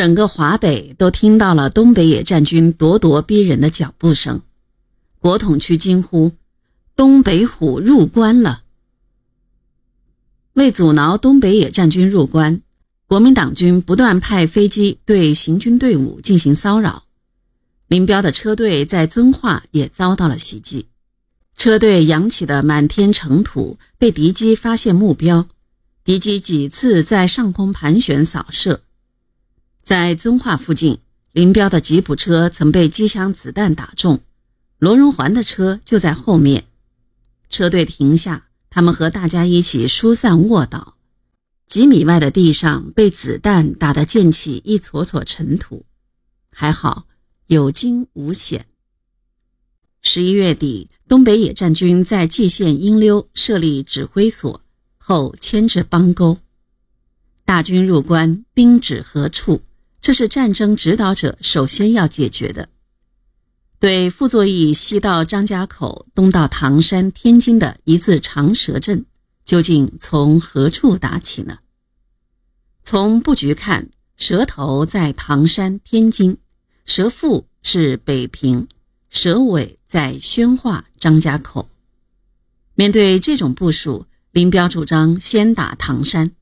整个华北都听到了东北野战军咄咄逼人的脚步声，国统区惊呼：“东北虎入关了！”为阻挠东北野战军入关，国民党军不断派飞机对行军队伍进行骚扰。林彪的车队在遵化也遭到了袭击，车队扬起的满天尘土被敌机发现目标，敌机几次在上空盘旋扫射。在遵化附近，林彪的吉普车曾被机枪子弹打中，罗荣桓的车就在后面。车队停下，他们和大家一起疏散卧倒。几米外的地上被子弹打得溅起一撮撮尘土，还好有惊无险。十一月底，东北野战军在蓟县英溜设立指挥所，后迁至邦沟。大军入关，兵指何处？这是战争指导者首先要解决的。对傅作义西到张家口、东到唐山、天津的一字长蛇阵，究竟从何处打起呢？从布局看，蛇头在唐山、天津，蛇腹是北平，蛇尾在宣化、张家口。面对这种部署，林彪主张先打唐山，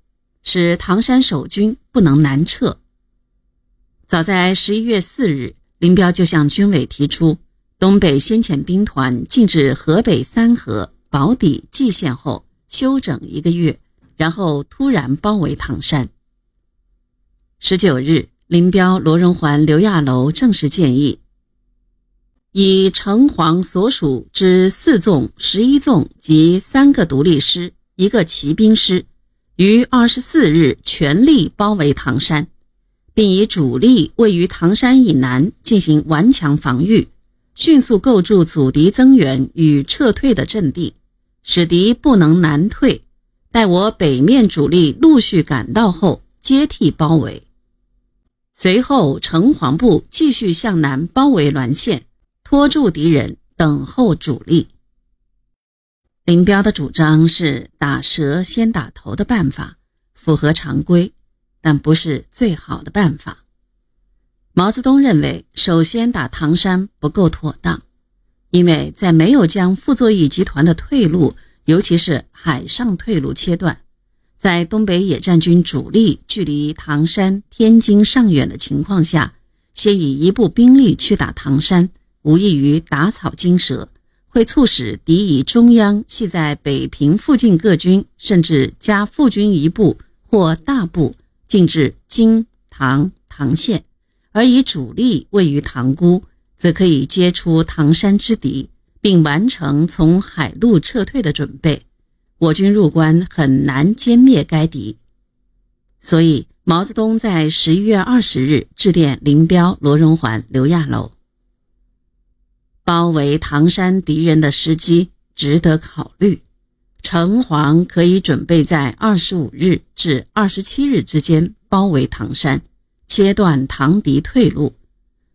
使唐山守军不能南撤。早在十一月四日，林彪就向军委提出，东北先遣兵团进至河北三河、保底、蓟县后休整一个月，然后突然包围唐山。十九日，林彪、罗荣桓、刘亚楼正式建议，以城隍所属之四纵、十一纵及三个独立师、一个骑兵师，于二十四日全力包围唐山。并以主力位于唐山以南进行顽强防御，迅速构筑阻敌增援与撤退的阵地，使敌不能南退。待我北面主力陆续赶到后，接替包围。随后，城隍部继续向南包围滦县，拖住敌人，等候主力。林彪的主张是打蛇先打头的办法，符合常规。但不是最好的办法。毛泽东认为，首先打唐山不够妥当，因为在没有将傅作义集团的退路，尤其是海上退路切断，在东北野战军主力距离唐山、天津尚远的情况下，先以一部兵力去打唐山，无异于打草惊蛇，会促使敌以中央系在北平附近各军，甚至加副军一部或大部。进至京、唐、唐县，而以主力位于塘沽，则可以接出唐山之敌，并完成从海路撤退的准备。我军入关很难歼灭该敌。所以，毛泽东在十一月二十日致电林彪、罗荣桓、刘亚楼，包围唐山敌人的时机值得考虑。城隍可以准备在二十五日至二十七日之间包围唐山，切断唐敌退路，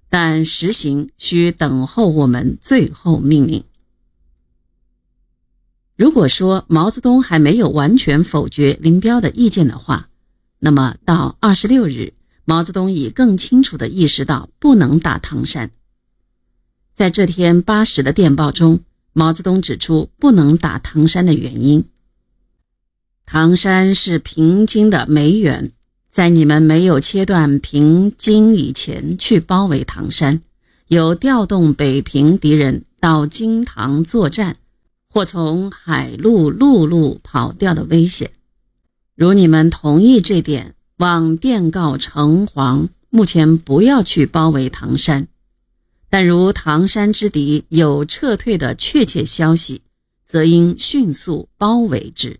但实行需等候我们最后命令。如果说毛泽东还没有完全否决林彪的意见的话，那么到二十六日，毛泽东已更清楚地意识到不能打唐山。在这天八时的电报中。毛泽东指出，不能打唐山的原因：唐山是平津的梅源，在你们没有切断平津以前去包围唐山，有调动北平敌人到京唐作战，或从海路、陆路跑掉的危险。如你们同意这点，望电告城隍，目前不要去包围唐山。但如唐山之敌有撤退的确切消息，则应迅速包围之。